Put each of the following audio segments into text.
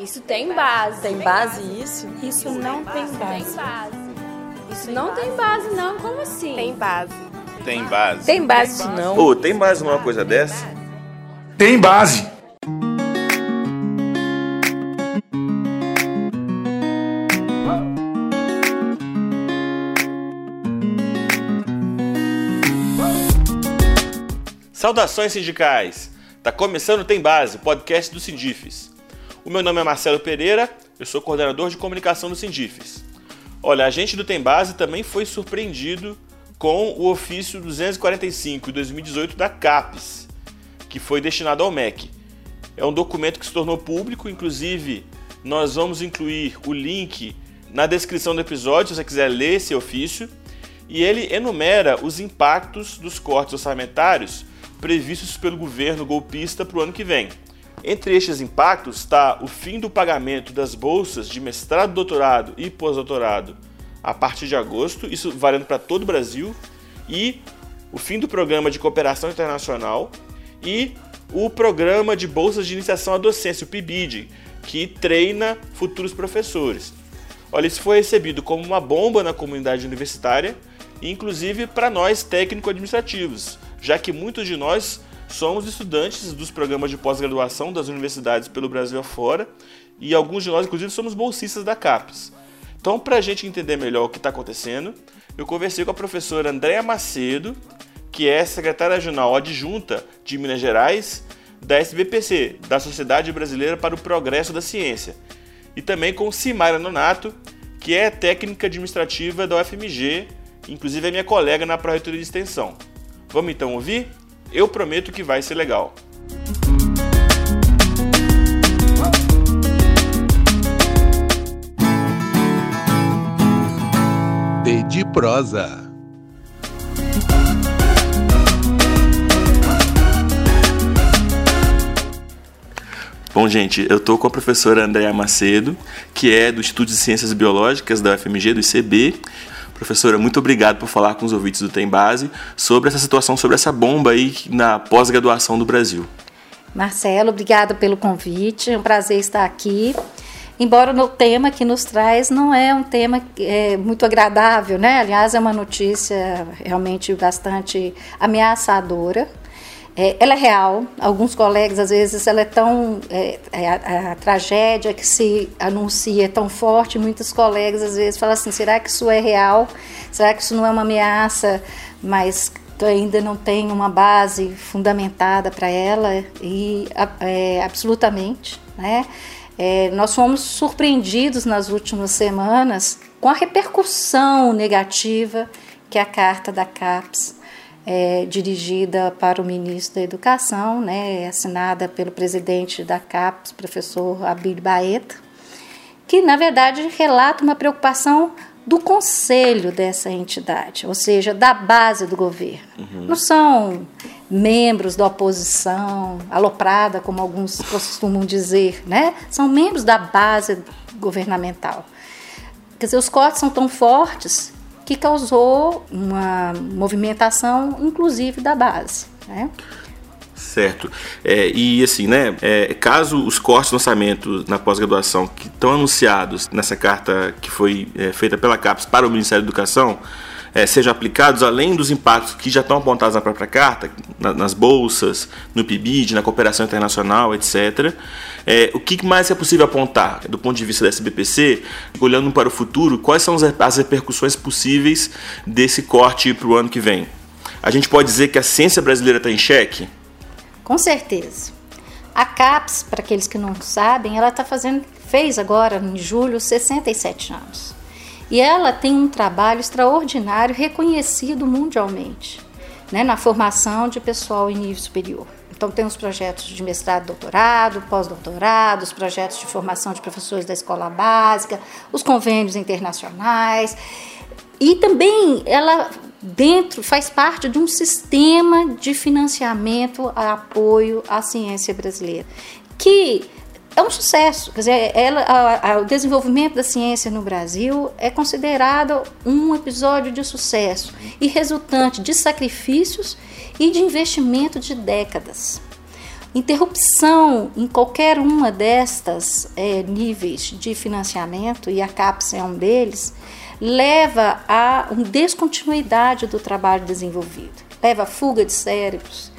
Isso tem base. Tem base isso? Isso não tem base. Tem base. Isso não tem base, não. Como assim? Tem base. Tem base. Tem base isso não. Ô, tem base numa coisa dessa? Tem base. Saudações sindicais! Tá começando o Tem Base, podcast do Sindifes. O meu nome é Marcelo Pereira, eu sou coordenador de comunicação do Sindifes. Olha, a gente do Tem Base também foi surpreendido com o ofício 245 de 2018 da CAPES, que foi destinado ao MEC. É um documento que se tornou público, inclusive nós vamos incluir o link na descrição do episódio se você quiser ler esse ofício. E ele enumera os impactos dos cortes orçamentários previstos pelo governo golpista para o ano que vem. Entre estes impactos está o fim do pagamento das bolsas de mestrado, doutorado e pós-doutorado a partir de agosto, isso valendo para todo o Brasil, e o fim do programa de cooperação internacional e o programa de bolsas de iniciação à docência, o PIBID, que treina futuros professores. Olha, isso foi recebido como uma bomba na comunidade universitária, inclusive para nós técnico-administrativos, já que muitos de nós somos estudantes dos programas de pós-graduação das universidades pelo Brasil afora e alguns de nós, inclusive, somos bolsistas da CAPES. Então, para a gente entender melhor o que está acontecendo, eu conversei com a professora Andréa Macedo, que é secretária regional adjunta de Minas Gerais da SBPC, da Sociedade Brasileira para o Progresso da Ciência, e também com Simara Nonato, que é técnica administrativa da UFMG, inclusive é minha colega na Pró-Reitoria de Extensão. Vamos então ouvir? Eu prometo que vai ser legal. D de prosa. Bom, gente, eu estou com a professora Andréa Macedo, que é do Instituto de Ciências Biológicas da UFMG, do ICB. Professora, muito obrigado por falar com os ouvintes do Tem Base sobre essa situação, sobre essa bomba aí na pós-graduação do Brasil. Marcelo, obrigada pelo convite. É um prazer estar aqui. Embora o tema que nos traz não é um tema é, muito agradável, né? Aliás, é uma notícia realmente bastante ameaçadora. É, ela é real. Alguns colegas, às vezes, ela é tão. É, a, a, tragédia que se anuncia é tão forte, muitos colegas, às vezes, falam assim: será que isso é real? Será que isso não é uma ameaça, mas ainda não tem uma base fundamentada para ela? E é, absolutamente, né? É, nós fomos surpreendidos nas últimas semanas com a repercussão negativa que a carta da CAPES é, dirigida para o ministro da Educação, né, assinada pelo presidente da CAPES, professor Abílio Baeta, que na verdade relata uma preocupação do conselho dessa entidade, ou seja, da base do governo. Uhum. Não são membros da oposição, aloprada, como alguns costumam dizer, né? São membros da base governamental. Quer dizer, os cortes são tão fortes que causou uma movimentação, inclusive, da base. Né? Certo. É, e assim, né? É, caso os cortes no orçamento na pós-graduação que estão anunciados nessa carta que foi é, feita pela CAPES para o Ministério da Educação é, sejam aplicados, além dos impactos que já estão apontados na própria carta, na, nas bolsas, no PIBID, na cooperação internacional, etc., é, o que mais é possível apontar do ponto de vista da SBPC, olhando para o futuro, quais são as repercussões possíveis desse corte para o ano que vem? A gente pode dizer que a ciência brasileira está em xeque? Com certeza. A CAPES, para aqueles que não sabem, ela está fazendo, fez agora em julho 67 anos. E ela tem um trabalho extraordinário, reconhecido mundialmente, né, na formação de pessoal em nível superior. Então, tem os projetos de mestrado, doutorado, pós-doutorado, os projetos de formação de professores da escola básica, os convênios internacionais. E também ela dentro faz parte de um sistema de financiamento a apoio à ciência brasileira, que é um sucesso. Quer dizer, ela, a, a, o desenvolvimento da ciência no Brasil é considerado um episódio de sucesso e resultante de sacrifícios e de investimento de décadas. Interrupção em qualquer uma destas é, níveis de financiamento, e a CAPES é um deles, leva a uma descontinuidade do trabalho desenvolvido, leva a fuga de cérebros,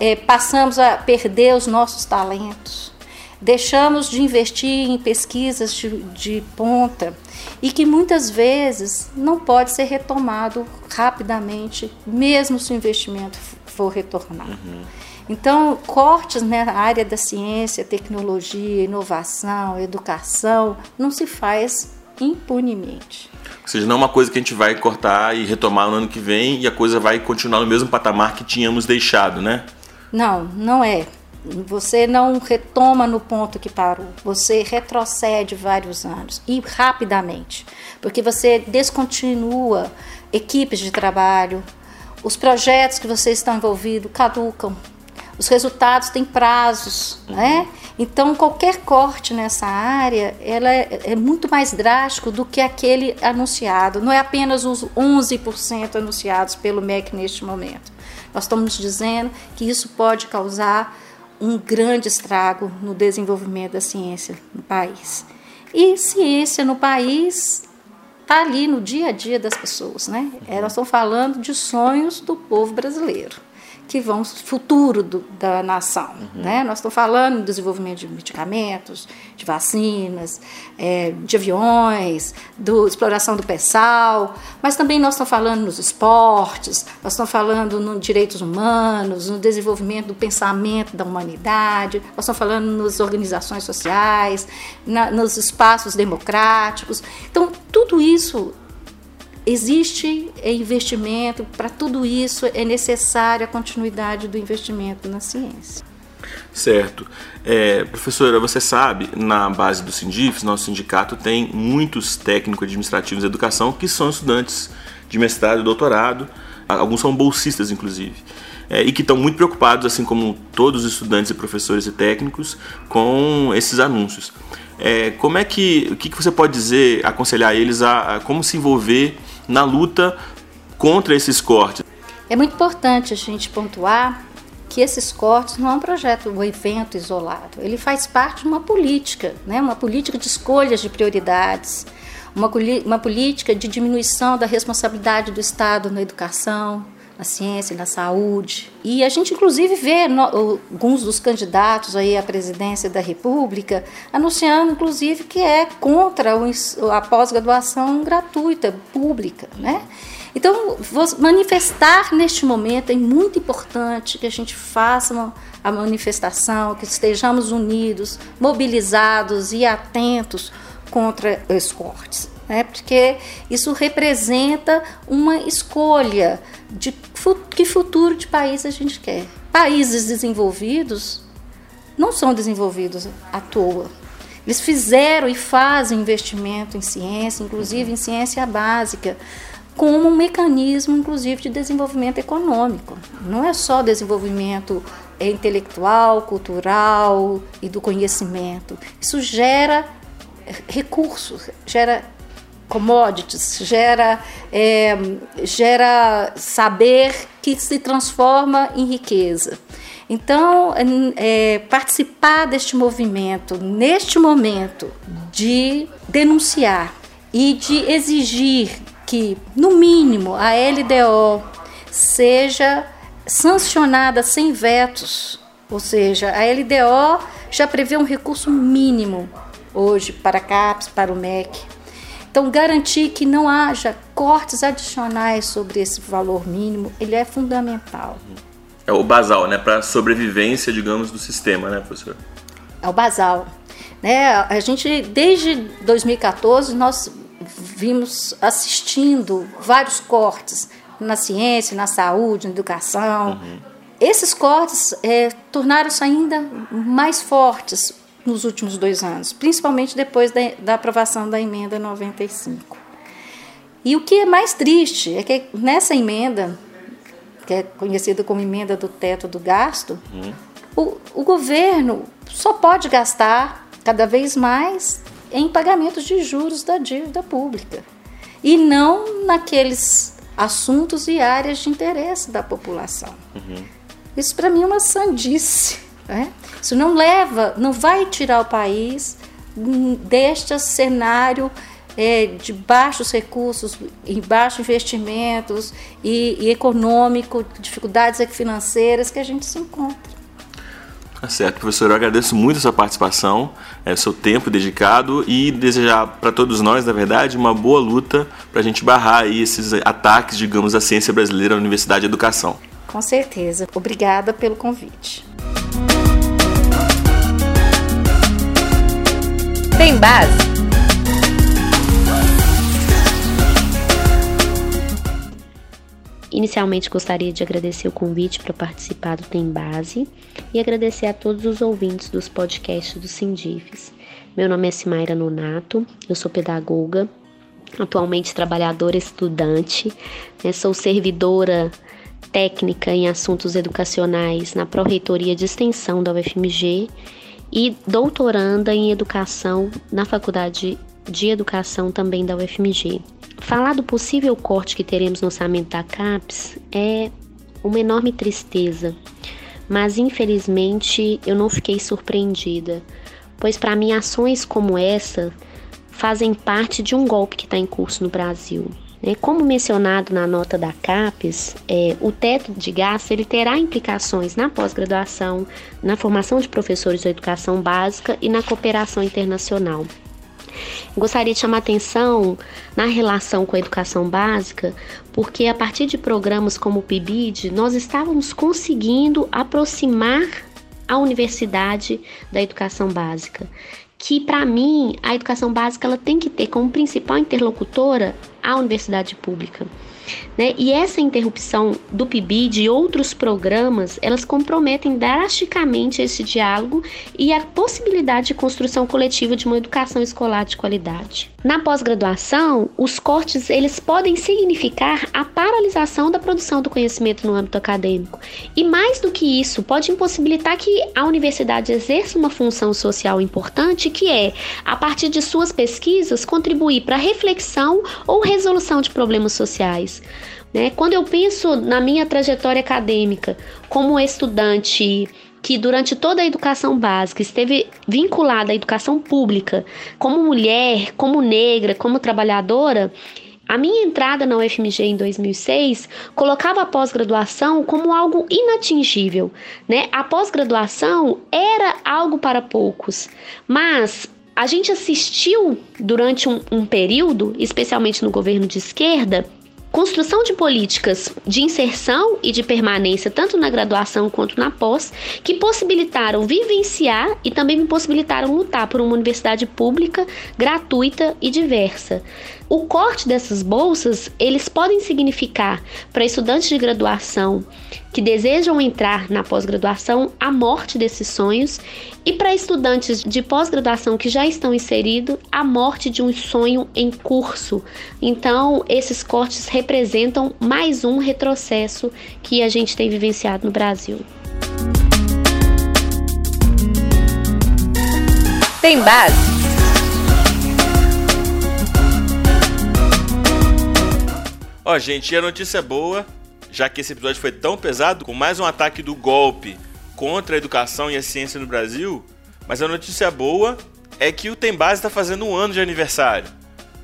é, passamos a perder os nossos talentos, deixamos de investir em pesquisas de, de ponta e que muitas vezes não pode ser retomado rapidamente, mesmo se o investimento for retornar. Uhum. Então, cortes né, na área da ciência, tecnologia, inovação, educação, não se faz impunemente. Ou seja, não é uma coisa que a gente vai cortar e retomar no ano que vem e a coisa vai continuar no mesmo patamar que tínhamos deixado, né? Não, não é. Você não retoma no ponto que parou, você retrocede vários anos e rapidamente, porque você descontinua equipes de trabalho, os projetos que você está envolvido caducam, os resultados têm prazos, né? Então qualquer corte nessa área, ela é, é muito mais drástico do que aquele anunciado. Não é apenas os 11% anunciados pelo MEC neste momento. Nós estamos dizendo que isso pode causar um grande estrago no desenvolvimento da ciência no país. E ciência no país está ali no dia a dia das pessoas, né? Uhum. Nós estamos falando de sonhos do povo brasileiro que vão futuro do, da nação. Uhum. Né? Nós estamos falando do desenvolvimento de medicamentos, de vacinas, é, de aviões, do exploração do pessoal, mas também nós estamos falando nos esportes, nós estamos falando nos direitos humanos, no desenvolvimento do pensamento da humanidade, nós estamos falando nas organizações sociais, na, nos espaços democráticos. Então, tudo isso existe investimento, para tudo isso é necessária a continuidade do investimento na ciência. Certo. É, professora, você sabe, na base do Sindifes, nosso sindicato tem muitos técnicos administrativos de educação que são estudantes de mestrado e doutorado, alguns são bolsistas, inclusive. É, e que estão muito preocupados, assim como todos os estudantes e professores e técnicos, com esses anúncios. É, como é que, o que, que você pode dizer, aconselhar eles a, a como se envolver na luta contra esses cortes. É muito importante a gente pontuar que esses cortes não é um projeto, um evento isolado. Ele faz parte de uma política, né? uma política de escolhas de prioridades, uma, uma política de diminuição da responsabilidade do Estado na educação, na ciência, na saúde. E a gente, inclusive, vê no, alguns dos candidatos aí à presidência da República anunciando, inclusive, que é contra a pós-graduação gratuita, pública, né? Então, manifestar neste momento é muito importante que a gente faça a manifestação, que estejamos unidos, mobilizados e atentos contra os cortes né? porque isso representa uma escolha de que futuro de país a gente quer. Países desenvolvidos não são desenvolvidos à toa. Eles fizeram e fazem investimento em ciência, inclusive em ciência básica, como um mecanismo, inclusive, de desenvolvimento econômico. Não é só desenvolvimento intelectual, cultural e do conhecimento. Isso gera recursos, gera commodities, gera, é, gera saber que se transforma em riqueza. Então, é, participar deste movimento, neste momento, de denunciar e de exigir que, no mínimo, a LDO seja sancionada sem vetos, ou seja, a LDO já prevê um recurso mínimo hoje para a CAPES, para o MEC, então, garantir que não haja cortes adicionais sobre esse valor mínimo, ele é fundamental. É o basal, né, para a sobrevivência, digamos, do sistema, né, professor? É o basal. Né? A gente, desde 2014, nós vimos assistindo vários cortes na ciência, na saúde, na educação. Uhum. Esses cortes é, tornaram-se ainda mais fortes nos últimos dois anos, principalmente depois da, da aprovação da emenda 95. E o que é mais triste é que nessa emenda, que é conhecida como emenda do teto do gasto, uhum. o, o governo só pode gastar cada vez mais em pagamentos de juros da dívida pública e não naqueles assuntos e áreas de interesse da população. Uhum. Isso para mim é uma sandice Né? Isso não leva, não vai tirar o país deste cenário é, de baixos recursos, e baixos investimentos e, e econômico, dificuldades financeiras que a gente se encontra. Tá certo, professor. Eu agradeço muito a sua participação, é, o seu tempo dedicado e desejar para todos nós, na verdade, uma boa luta para a gente barrar aí esses ataques, digamos, à ciência brasileira, à Universidade e Educação. Com certeza. Obrigada pelo convite. Tem base. Inicialmente gostaria de agradecer o convite para participar do Tem Base e agradecer a todos os ouvintes dos podcasts do Sindifes. Meu nome é Simaira Nonato, eu sou pedagoga, atualmente trabalhadora estudante, né, sou servidora técnica em assuntos educacionais na Pró-Reitoria de Extensão da UFMG e doutoranda em educação na Faculdade de Educação também da UFMG. Falar do possível corte que teremos no orçamento da CAPES é uma enorme tristeza, mas infelizmente eu não fiquei surpreendida, pois para mim ações como essa fazem parte de um golpe que está em curso no Brasil. Né? Como mencionado na nota da CAPES, é, o teto de gasto ele terá implicações na pós-graduação, na formação de professores da educação básica e na cooperação internacional. Gostaria de chamar atenção na relação com a educação básica, porque a partir de programas como o PIBID, nós estávamos conseguindo aproximar a universidade da educação básica. Que para mim, a educação básica ela tem que ter como principal interlocutora a universidade pública. Né? E essa interrupção do PIBID e outros programas, elas comprometem drasticamente esse diálogo e a possibilidade de construção coletiva de uma educação escolar de qualidade. Na pós-graduação, os cortes eles podem significar a paralisação da produção do conhecimento no âmbito acadêmico. E mais do que isso, pode impossibilitar que a universidade exerça uma função social importante, que é, a partir de suas pesquisas, contribuir para a reflexão ou resolução de problemas sociais. Né? Quando eu penso na minha trajetória acadêmica como estudante que durante toda a educação básica esteve vinculada à educação pública, como mulher, como negra, como trabalhadora, a minha entrada na UFMG em 2006 colocava a pós-graduação como algo inatingível, né? A pós-graduação era algo para poucos, mas a gente assistiu durante um, um período, especialmente no governo de esquerda, construção de políticas de inserção e de permanência, tanto na graduação quanto na pós, que possibilitaram vivenciar e também me possibilitaram lutar por uma universidade pública, gratuita e diversa. O corte dessas bolsas, eles podem significar para estudantes de graduação que desejam entrar na pós-graduação a morte desses sonhos e para estudantes de pós-graduação que já estão inseridos a morte de um sonho em curso. Então, esses cortes representam mais um retrocesso que a gente tem vivenciado no Brasil. Tem base Ó, gente, e a notícia boa, já que esse episódio foi tão pesado, com mais um ataque do golpe contra a educação e a ciência no Brasil, mas a notícia boa é que o Tem Base está fazendo um ano de aniversário,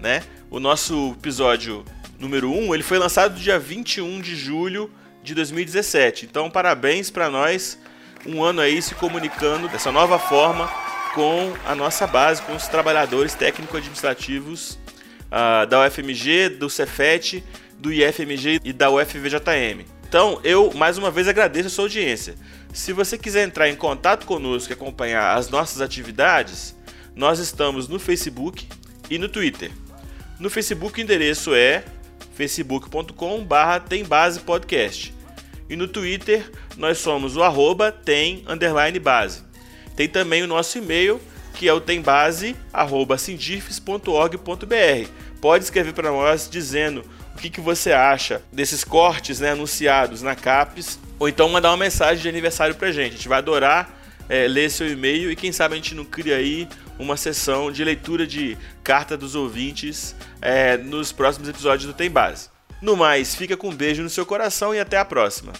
né? O nosso episódio número 1, ele foi lançado dia 21 de julho de 2017. Então, parabéns para nós, um ano aí se comunicando dessa nova forma com a nossa base, com os trabalhadores técnico-administrativos uh, da UFMG, do Cefet do IFMG e da UFVJM. Então, eu mais uma vez agradeço a sua audiência. Se você quiser entrar em contato conosco e acompanhar as nossas atividades, nós estamos no Facebook e no Twitter. No Facebook o endereço é facebook.com/barra tembasepodcast e no Twitter nós somos o arroba tem underline base. Tem também o nosso e-mail que é o tembase@sindifes.org.br. Pode escrever para nós dizendo o que, que você acha desses cortes né, anunciados na CAPES, ou então mandar uma mensagem de aniversário pra gente. A gente vai adorar é, ler seu e-mail e quem sabe a gente não cria aí uma sessão de leitura de carta dos ouvintes é, nos próximos episódios do Tem Base. No mais, fica com um beijo no seu coração e até a próxima.